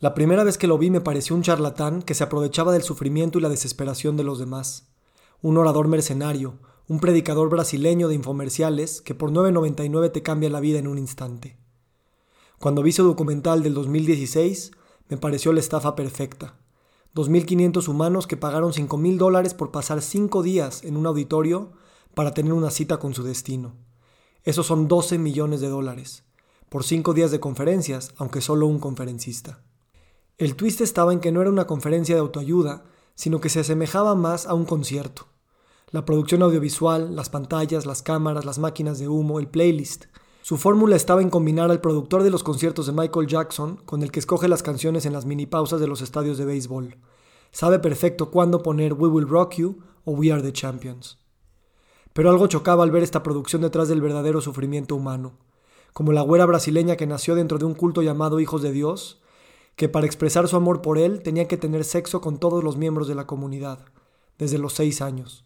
La primera vez que lo vi me pareció un charlatán que se aprovechaba del sufrimiento y la desesperación de los demás. Un orador mercenario, un predicador brasileño de infomerciales que por 9.99 te cambia la vida en un instante. Cuando vi su documental del 2016, me pareció la estafa perfecta. 2.500 humanos que pagaron 5.000 dólares por pasar 5 días en un auditorio para tener una cita con su destino. Esos son 12 millones de dólares, por 5 días de conferencias, aunque solo un conferencista. El twist estaba en que no era una conferencia de autoayuda, sino que se asemejaba más a un concierto. La producción audiovisual, las pantallas, las cámaras, las máquinas de humo, el playlist. Su fórmula estaba en combinar al productor de los conciertos de Michael Jackson con el que escoge las canciones en las mini pausas de los estadios de béisbol. Sabe perfecto cuándo poner We Will Rock You o We Are the Champions. Pero algo chocaba al ver esta producción detrás del verdadero sufrimiento humano, como la güera brasileña que nació dentro de un culto llamado Hijos de Dios, que para expresar su amor por él tenía que tener sexo con todos los miembros de la comunidad, desde los seis años.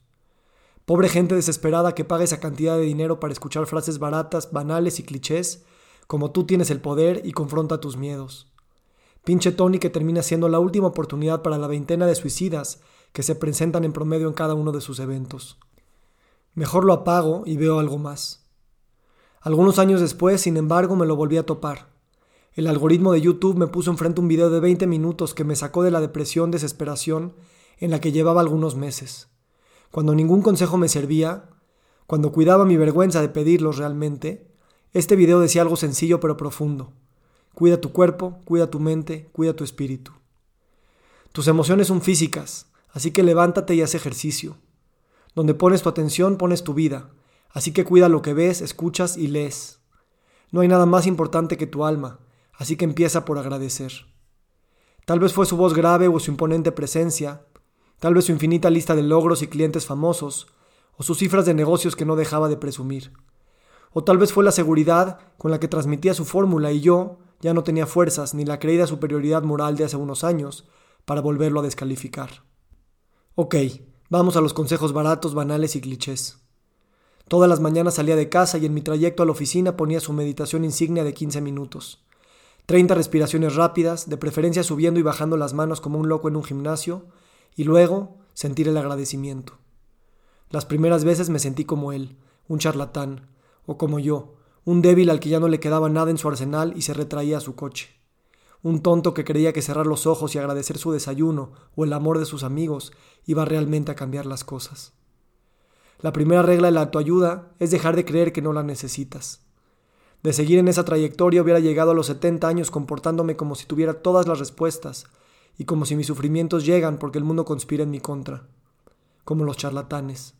Pobre gente desesperada que paga esa cantidad de dinero para escuchar frases baratas, banales y clichés, como tú tienes el poder y confronta tus miedos. Pinche Tony que termina siendo la última oportunidad para la veintena de suicidas que se presentan en promedio en cada uno de sus eventos. Mejor lo apago y veo algo más. Algunos años después, sin embargo, me lo volví a topar. El algoritmo de YouTube me puso enfrente un video de 20 minutos que me sacó de la depresión desesperación en la que llevaba algunos meses. Cuando ningún consejo me servía, cuando cuidaba mi vergüenza de pedirlos realmente, este video decía algo sencillo pero profundo. Cuida tu cuerpo, cuida tu mente, cuida tu espíritu. Tus emociones son físicas, así que levántate y haz ejercicio. Donde pones tu atención, pones tu vida. Así que cuida lo que ves, escuchas y lees. No hay nada más importante que tu alma, así que empieza por agradecer. Tal vez fue su voz grave o su imponente presencia, tal vez su infinita lista de logros y clientes famosos, o sus cifras de negocios que no dejaba de presumir. O tal vez fue la seguridad con la que transmitía su fórmula y yo ya no tenía fuerzas ni la creída superioridad moral de hace unos años para volverlo a descalificar. Ok, Vamos a los consejos baratos, banales y clichés. Todas las mañanas salía de casa y en mi trayecto a la oficina ponía su meditación insignia de 15 minutos. 30 respiraciones rápidas, de preferencia subiendo y bajando las manos como un loco en un gimnasio, y luego sentir el agradecimiento. Las primeras veces me sentí como él, un charlatán, o como yo, un débil al que ya no le quedaba nada en su arsenal y se retraía a su coche un tonto que creía que cerrar los ojos y agradecer su desayuno o el amor de sus amigos iba realmente a cambiar las cosas. La primera regla de la autoayuda es dejar de creer que no la necesitas. De seguir en esa trayectoria hubiera llegado a los 70 años comportándome como si tuviera todas las respuestas y como si mis sufrimientos llegan porque el mundo conspira en mi contra, como los charlatanes.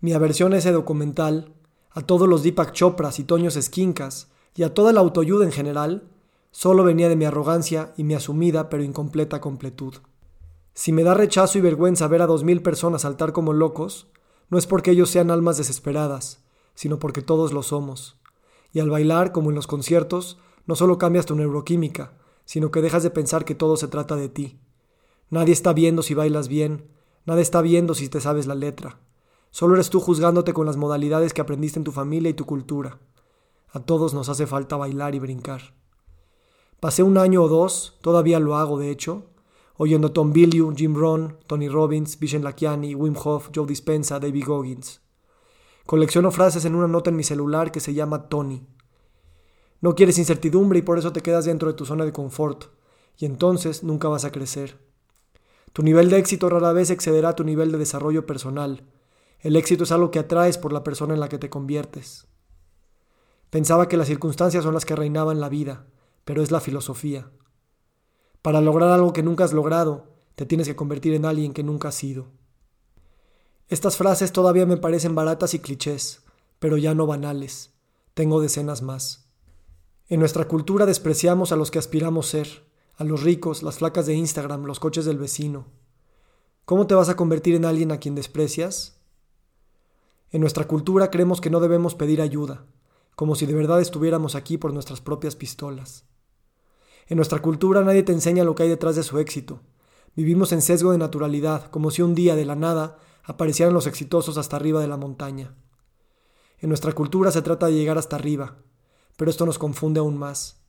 Mi aversión a ese documental, a todos los Deepak Chopras y Toños Esquincas y a toda la autoayuda en general, solo venía de mi arrogancia y mi asumida pero incompleta completud. Si me da rechazo y vergüenza ver a dos mil personas saltar como locos, no es porque ellos sean almas desesperadas, sino porque todos lo somos. Y al bailar, como en los conciertos, no solo cambias tu neuroquímica, sino que dejas de pensar que todo se trata de ti. Nadie está viendo si bailas bien, nadie está viendo si te sabes la letra. Solo eres tú juzgándote con las modalidades que aprendiste en tu familia y tu cultura. A todos nos hace falta bailar y brincar. Pasé un año o dos, todavía lo hago de hecho, oyendo Tom Billieu, Jim Rohn, Tony Robbins, Vishen Lakiani, Wim Hof, Joe Dispenza, David Goggins. Colecciono frases en una nota en mi celular que se llama Tony. No quieres incertidumbre y por eso te quedas dentro de tu zona de confort, y entonces nunca vas a crecer. Tu nivel de éxito rara vez excederá tu nivel de desarrollo personal. El éxito es algo que atraes por la persona en la que te conviertes. Pensaba que las circunstancias son las que reinaban la vida pero es la filosofía. Para lograr algo que nunca has logrado, te tienes que convertir en alguien que nunca has sido. Estas frases todavía me parecen baratas y clichés, pero ya no banales. Tengo decenas más. En nuestra cultura despreciamos a los que aspiramos ser, a los ricos, las flacas de Instagram, los coches del vecino. ¿Cómo te vas a convertir en alguien a quien desprecias? En nuestra cultura creemos que no debemos pedir ayuda, como si de verdad estuviéramos aquí por nuestras propias pistolas. En nuestra cultura nadie te enseña lo que hay detrás de su éxito. Vivimos en sesgo de naturalidad, como si un día de la nada aparecieran los exitosos hasta arriba de la montaña. En nuestra cultura se trata de llegar hasta arriba, pero esto nos confunde aún más.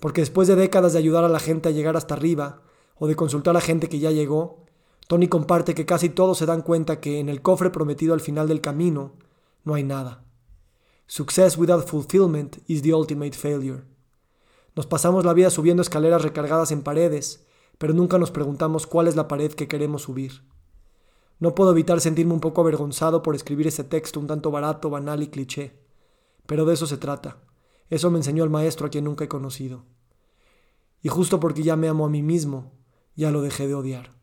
Porque después de décadas de ayudar a la gente a llegar hasta arriba, o de consultar a gente que ya llegó, Tony comparte que casi todos se dan cuenta que en el cofre prometido al final del camino no hay nada. Success without fulfillment is the ultimate failure. Nos pasamos la vida subiendo escaleras recargadas en paredes, pero nunca nos preguntamos cuál es la pared que queremos subir. No puedo evitar sentirme un poco avergonzado por escribir ese texto un tanto barato, banal y cliché. Pero de eso se trata. Eso me enseñó el maestro a quien nunca he conocido. Y justo porque ya me amo a mí mismo, ya lo dejé de odiar.